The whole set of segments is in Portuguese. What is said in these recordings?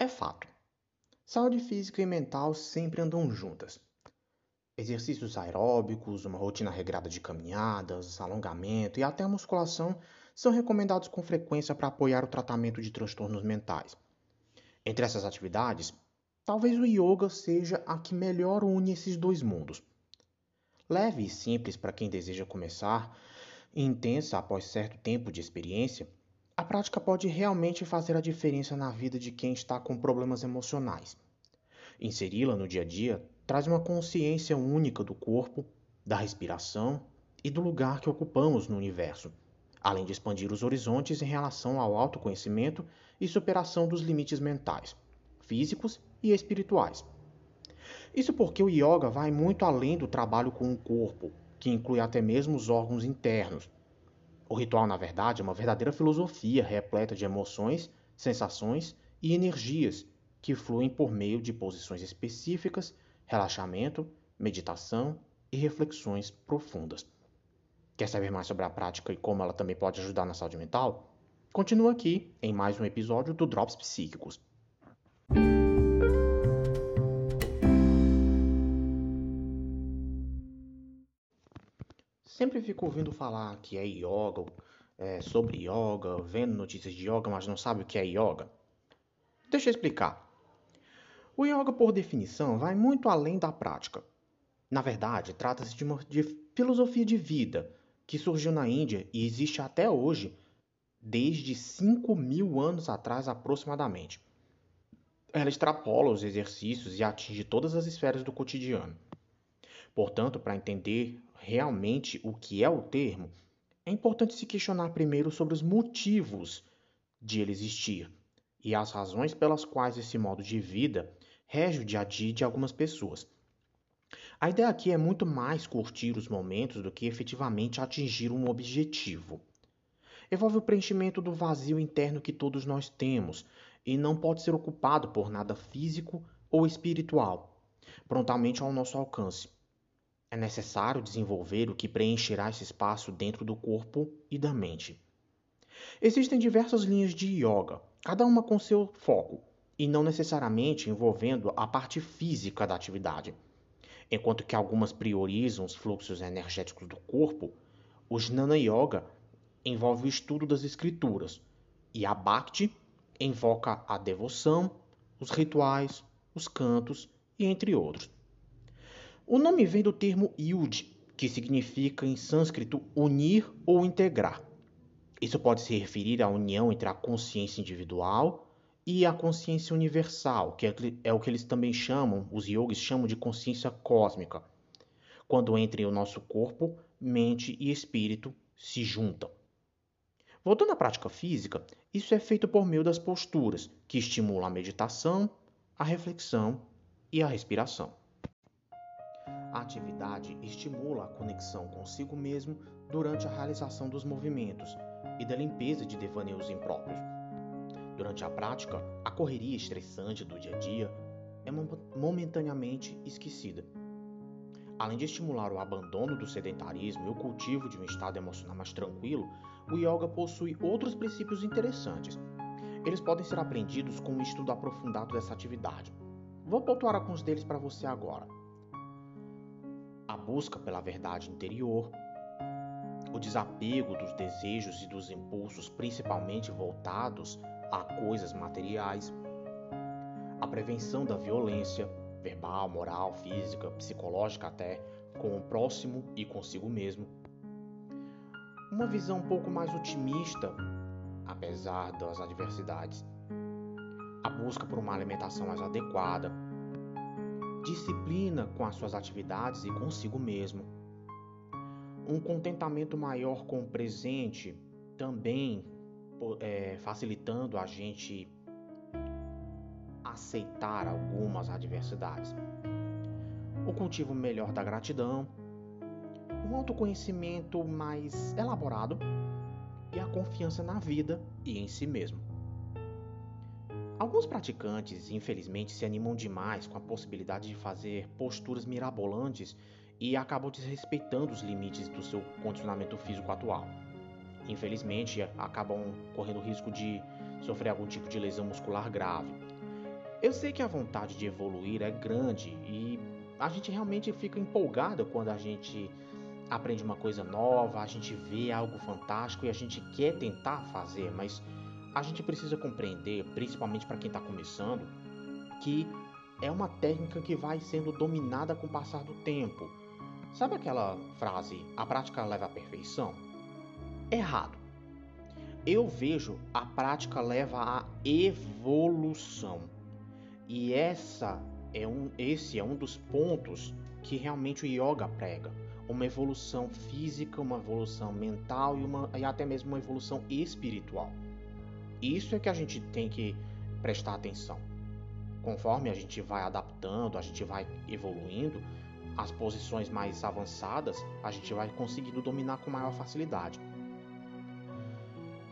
É fato. Saúde física e mental sempre andam juntas. Exercícios aeróbicos, uma rotina regrada de caminhadas, alongamento e até musculação são recomendados com frequência para apoiar o tratamento de transtornos mentais. Entre essas atividades, talvez o yoga seja a que melhor une esses dois mundos. Leve e simples para quem deseja começar, e intensa após certo tempo de experiência, a prática pode realmente fazer a diferença na vida de quem está com problemas emocionais. Inseri-la no dia a dia traz uma consciência única do corpo, da respiração e do lugar que ocupamos no universo, além de expandir os horizontes em relação ao autoconhecimento e superação dos limites mentais, físicos e espirituais. Isso porque o yoga vai muito além do trabalho com o corpo, que inclui até mesmo os órgãos internos, o ritual, na verdade, é uma verdadeira filosofia repleta de emoções, sensações e energias que fluem por meio de posições específicas, relaxamento, meditação e reflexões profundas. Quer saber mais sobre a prática e como ela também pode ajudar na saúde mental? Continua aqui em mais um episódio do Drops Psíquicos. Sempre fico ouvindo falar que é yoga, é, sobre yoga, vendo notícias de yoga, mas não sabe o que é yoga. Deixa eu explicar. O yoga, por definição, vai muito além da prática. Na verdade, trata-se de uma de filosofia de vida que surgiu na Índia e existe até hoje, desde 5 mil anos atrás aproximadamente. Ela extrapola os exercícios e atinge todas as esferas do cotidiano. Portanto, para entender realmente o que é o termo, é importante se questionar primeiro sobre os motivos de ele existir e as razões pelas quais esse modo de vida rege o dia a dia de algumas pessoas. A ideia aqui é muito mais curtir os momentos do que efetivamente atingir um objetivo. Envolve o preenchimento do vazio interno que todos nós temos e não pode ser ocupado por nada físico ou espiritual, prontamente ao nosso alcance. É necessário desenvolver o que preencherá esse espaço dentro do corpo e da mente. Existem diversas linhas de yoga, cada uma com seu foco, e não necessariamente envolvendo a parte física da atividade. Enquanto que algumas priorizam os fluxos energéticos do corpo, o Jnana Yoga envolve o estudo das escrituras, e a Bhakti invoca a devoção, os rituais, os cantos e entre outros. O nome vem do termo yud, que significa em sânscrito unir ou integrar. Isso pode se referir à união entre a consciência individual e a consciência universal, que é, é o que eles também chamam, os yogis chamam de consciência cósmica, quando entre o nosso corpo, mente e espírito se juntam. Voltando à prática física, isso é feito por meio das posturas, que estimulam a meditação, a reflexão e a respiração. A atividade estimula a conexão consigo mesmo durante a realização dos movimentos e da limpeza de devaneios impróprios. Durante a prática, a correria estressante do dia a dia é momentaneamente esquecida. Além de estimular o abandono do sedentarismo e o cultivo de um estado emocional mais tranquilo, o yoga possui outros princípios interessantes. Eles podem ser aprendidos com um estudo aprofundado dessa atividade. Vou pontuar alguns deles para você agora a busca pela verdade interior, o desapego dos desejos e dos impulsos, principalmente voltados a coisas materiais, a prevenção da violência verbal, moral, física, psicológica até com o próximo e consigo mesmo. Uma visão um pouco mais otimista, apesar das adversidades. A busca por uma alimentação mais adequada, disciplina com as suas atividades e consigo mesmo. Um contentamento maior com o presente, também é, facilitando a gente aceitar algumas adversidades. O cultivo melhor da gratidão, um autoconhecimento mais elaborado e a confiança na vida e em si mesmo. Alguns praticantes, infelizmente, se animam demais com a possibilidade de fazer posturas mirabolantes e acabam desrespeitando os limites do seu condicionamento físico atual. Infelizmente, acabam correndo risco de sofrer algum tipo de lesão muscular grave. Eu sei que a vontade de evoluir é grande e a gente realmente fica empolgado quando a gente aprende uma coisa nova, a gente vê algo fantástico e a gente quer tentar fazer, mas a gente precisa compreender, principalmente para quem está começando, que é uma técnica que vai sendo dominada com o passar do tempo. Sabe aquela frase, a prática leva à perfeição? Errado. Eu vejo a prática leva à evolução. E essa é um, esse é um dos pontos que realmente o yoga prega. Uma evolução física, uma evolução mental e, uma, e até mesmo uma evolução espiritual. Isso é que a gente tem que prestar atenção. Conforme a gente vai adaptando, a gente vai evoluindo, as posições mais avançadas a gente vai conseguindo dominar com maior facilidade.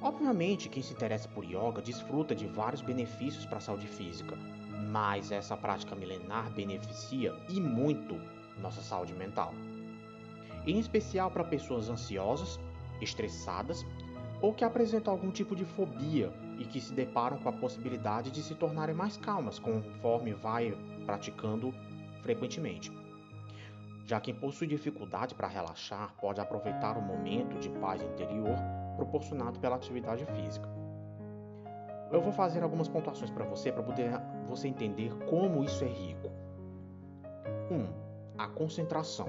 Obviamente, quem se interessa por yoga desfruta de vários benefícios para a saúde física, mas essa prática milenar beneficia e muito nossa saúde mental. Em especial para pessoas ansiosas, estressadas ou que apresentam algum tipo de fobia e que se deparam com a possibilidade de se tornarem mais calmas conforme vai praticando frequentemente. Já quem possui dificuldade para relaxar pode aproveitar o momento de paz interior proporcionado pela atividade física. Eu vou fazer algumas pontuações para você para poder você entender como isso é rico. 1. Um, a concentração.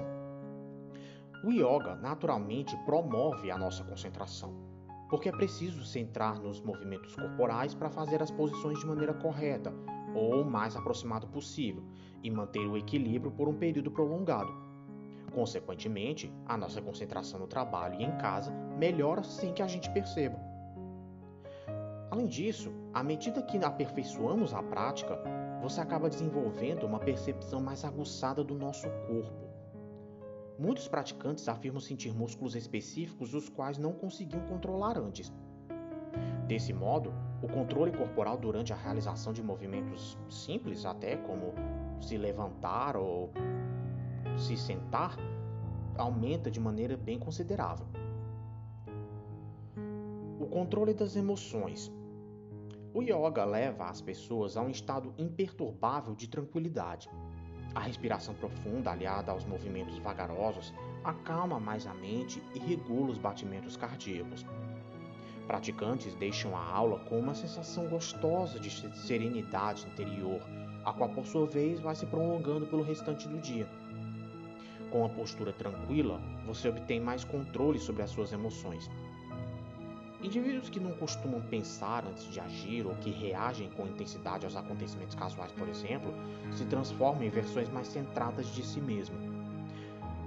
O yoga naturalmente promove a nossa concentração porque é preciso centrar nos movimentos corporais para fazer as posições de maneira correta ou o mais aproximado possível e manter o equilíbrio por um período prolongado. Consequentemente, a nossa concentração no trabalho e em casa melhora sem que a gente perceba. Além disso, à medida que aperfeiçoamos a prática, você acaba desenvolvendo uma percepção mais aguçada do nosso corpo Muitos praticantes afirmam sentir músculos específicos os quais não conseguiam controlar antes. Desse modo, o controle corporal durante a realização de movimentos simples, até como se levantar ou se sentar, aumenta de maneira bem considerável. O controle das emoções. O yoga leva as pessoas a um estado imperturbável de tranquilidade. A respiração profunda, aliada aos movimentos vagarosos, acalma mais a mente e regula os batimentos cardíacos. Praticantes deixam a aula com uma sensação gostosa de serenidade interior, a qual por sua vez vai se prolongando pelo restante do dia. Com a postura tranquila, você obtém mais controle sobre as suas emoções Indivíduos que não costumam pensar antes de agir ou que reagem com intensidade aos acontecimentos casuais, por exemplo, se transformam em versões mais centradas de si mesmo.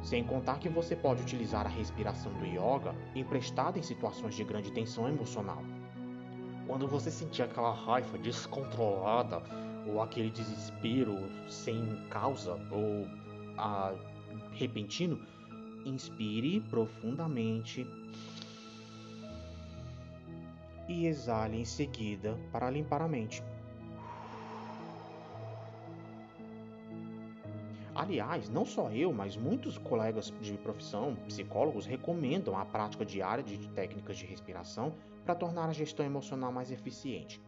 Sem contar que você pode utilizar a respiração do yoga emprestada em situações de grande tensão emocional. Quando você sentir aquela raiva descontrolada ou aquele desespero sem causa ou ah, repentino, inspire profundamente e exale em seguida para limpar a mente. Aliás, não só eu, mas muitos colegas de profissão, psicólogos, recomendam a prática diária de técnicas de respiração para tornar a gestão emocional mais eficiente.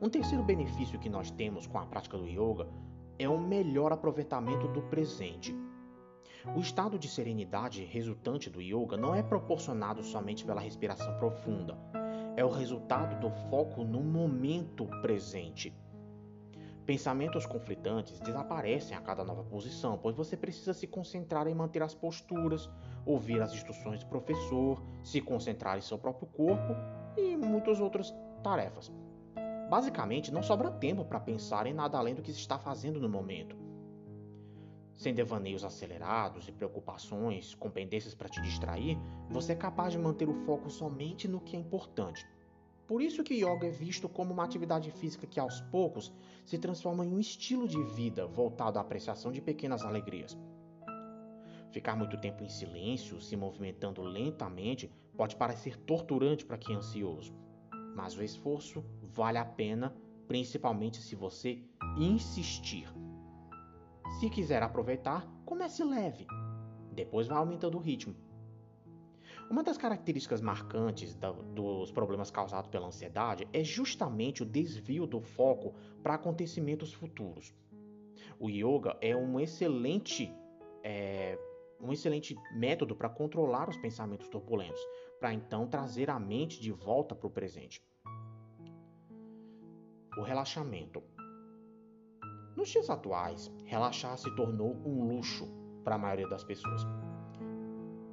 Um terceiro benefício que nós temos com a prática do yoga é um melhor aproveitamento do presente. O estado de serenidade resultante do yoga não é proporcionado somente pela respiração profunda, é o resultado do foco no momento presente. Pensamentos conflitantes desaparecem a cada nova posição, pois você precisa se concentrar em manter as posturas, ouvir as instruções do professor, se concentrar em seu próprio corpo e muitas outras tarefas. Basicamente, não sobra tempo para pensar em nada além do que se está fazendo no momento. Sem devaneios acelerados e preocupações com pendências para te distrair, você é capaz de manter o foco somente no que é importante. Por isso que yoga é visto como uma atividade física que aos poucos se transforma em um estilo de vida voltado à apreciação de pequenas alegrias. Ficar muito tempo em silêncio, se movimentando lentamente, pode parecer torturante para quem é ansioso, mas o esforço vale a pena, principalmente se você insistir. Se quiser aproveitar, comece leve. Depois vai aumentando o ritmo. Uma das características marcantes dos problemas causados pela ansiedade é justamente o desvio do foco para acontecimentos futuros. O yoga é um excelente, é, um excelente método para controlar os pensamentos turbulentos, para então trazer a mente de volta para o presente. O relaxamento. Nos dias atuais, relaxar se tornou um luxo para a maioria das pessoas.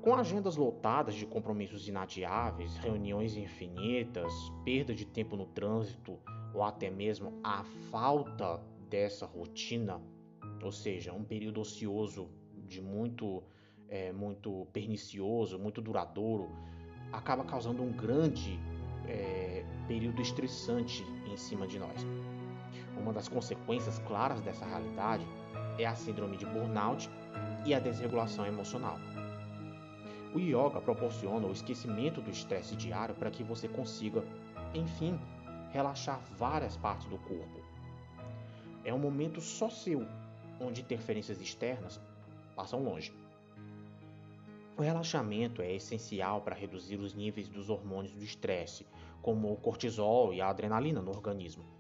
Com agendas lotadas de compromissos inadiáveis, reuniões infinitas, perda de tempo no trânsito ou até mesmo a falta dessa rotina, ou seja, um período ocioso de muito, é, muito pernicioso, muito duradouro, acaba causando um grande é, período estressante em cima de nós. Uma das consequências claras dessa realidade é a síndrome de burnout e a desregulação emocional. O yoga proporciona o esquecimento do estresse diário para que você consiga, enfim, relaxar várias partes do corpo. É um momento só seu, onde interferências externas passam longe. O relaxamento é essencial para reduzir os níveis dos hormônios do estresse, como o cortisol e a adrenalina no organismo.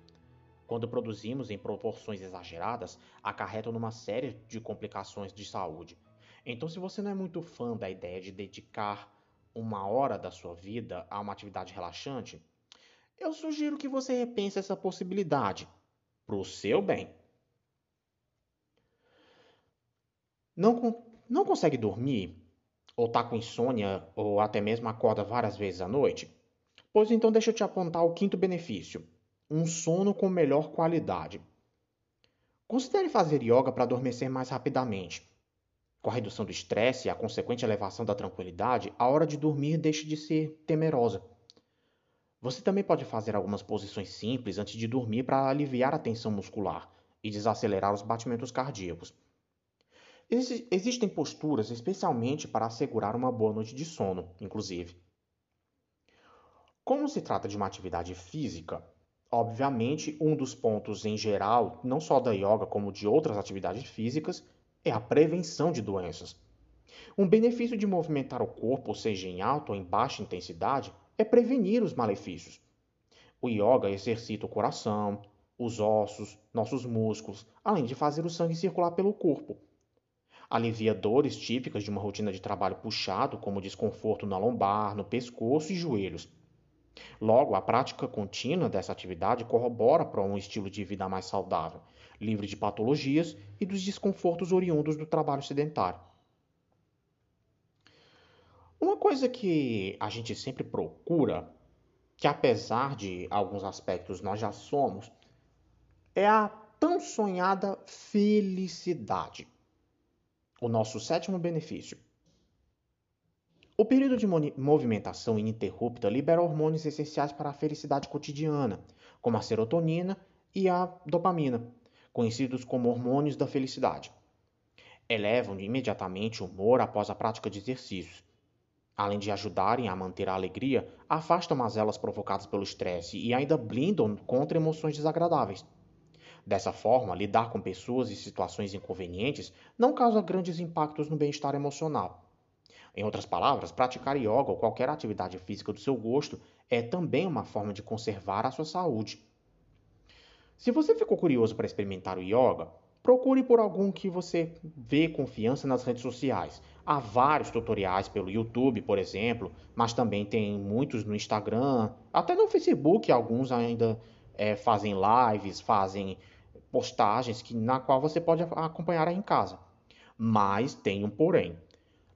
Quando produzimos em proporções exageradas, acarretam numa série de complicações de saúde, então, se você não é muito fã da ideia de dedicar uma hora da sua vida a uma atividade relaxante, eu sugiro que você repense essa possibilidade para o seu bem. Não, não consegue dormir? Ou está com insônia, ou até mesmo acorda várias vezes à noite? Pois então deixa eu te apontar o quinto benefício: um sono com melhor qualidade. Considere fazer yoga para adormecer mais rapidamente. Com a redução do estresse e a consequente elevação da tranquilidade, a hora de dormir deixa de ser temerosa. Você também pode fazer algumas posições simples antes de dormir para aliviar a tensão muscular e desacelerar os batimentos cardíacos. Ex existem posturas especialmente para assegurar uma boa noite de sono, inclusive. Como se trata de uma atividade física, obviamente um dos pontos em geral, não só da yoga como de outras atividades físicas, é a prevenção de doenças. Um benefício de movimentar o corpo, seja em alta ou em baixa intensidade, é prevenir os malefícios. O yoga exercita o coração, os ossos, nossos músculos, além de fazer o sangue circular pelo corpo. Alivia dores típicas de uma rotina de trabalho puxado, como desconforto na lombar, no pescoço e joelhos. Logo, a prática contínua dessa atividade corrobora para um estilo de vida mais saudável, livre de patologias e dos desconfortos oriundos do trabalho sedentário. Uma coisa que a gente sempre procura, que apesar de alguns aspectos nós já somos, é a tão sonhada felicidade. O nosso sétimo benefício. O período de movimentação ininterrupta libera hormônios essenciais para a felicidade cotidiana, como a serotonina e a dopamina, conhecidos como hormônios da felicidade. Elevam imediatamente o humor após a prática de exercícios. Além de ajudarem a manter a alegria, afastam mazelas provocadas pelo estresse e ainda blindam contra emoções desagradáveis. Dessa forma, lidar com pessoas e situações inconvenientes não causa grandes impactos no bem-estar emocional. Em outras palavras, praticar yoga ou qualquer atividade física do seu gosto é também uma forma de conservar a sua saúde. Se você ficou curioso para experimentar o yoga, procure por algum que você vê confiança nas redes sociais. Há vários tutoriais pelo YouTube, por exemplo, mas também tem muitos no Instagram, até no Facebook, alguns ainda é, fazem lives, fazem postagens que, na qual você pode acompanhar aí em casa. Mas tem um porém.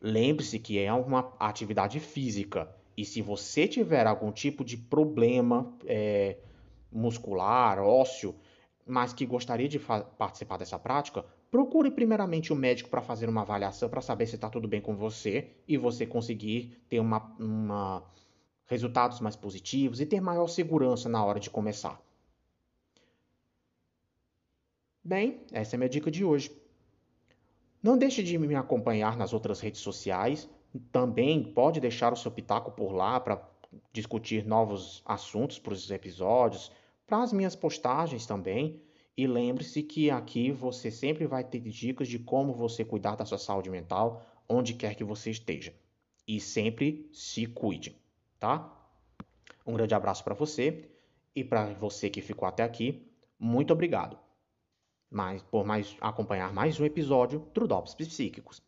Lembre-se que é uma atividade física e se você tiver algum tipo de problema, é, muscular, ósseo, mas que gostaria de participar dessa prática, procure primeiramente o médico para fazer uma avaliação para saber se está tudo bem com você e você conseguir ter uma, uma, resultados mais positivos e ter maior segurança na hora de começar. Bem, essa é a minha dica de hoje. Não deixe de me acompanhar nas outras redes sociais. Também pode deixar o seu pitaco por lá para discutir novos assuntos para os episódios, para as minhas postagens também. E lembre-se que aqui você sempre vai ter dicas de como você cuidar da sua saúde mental, onde quer que você esteja. E sempre se cuide, tá? Um grande abraço para você e para você que ficou até aqui, muito obrigado. Mas, por mais acompanhar mais um episódio do Drops Psíquicos.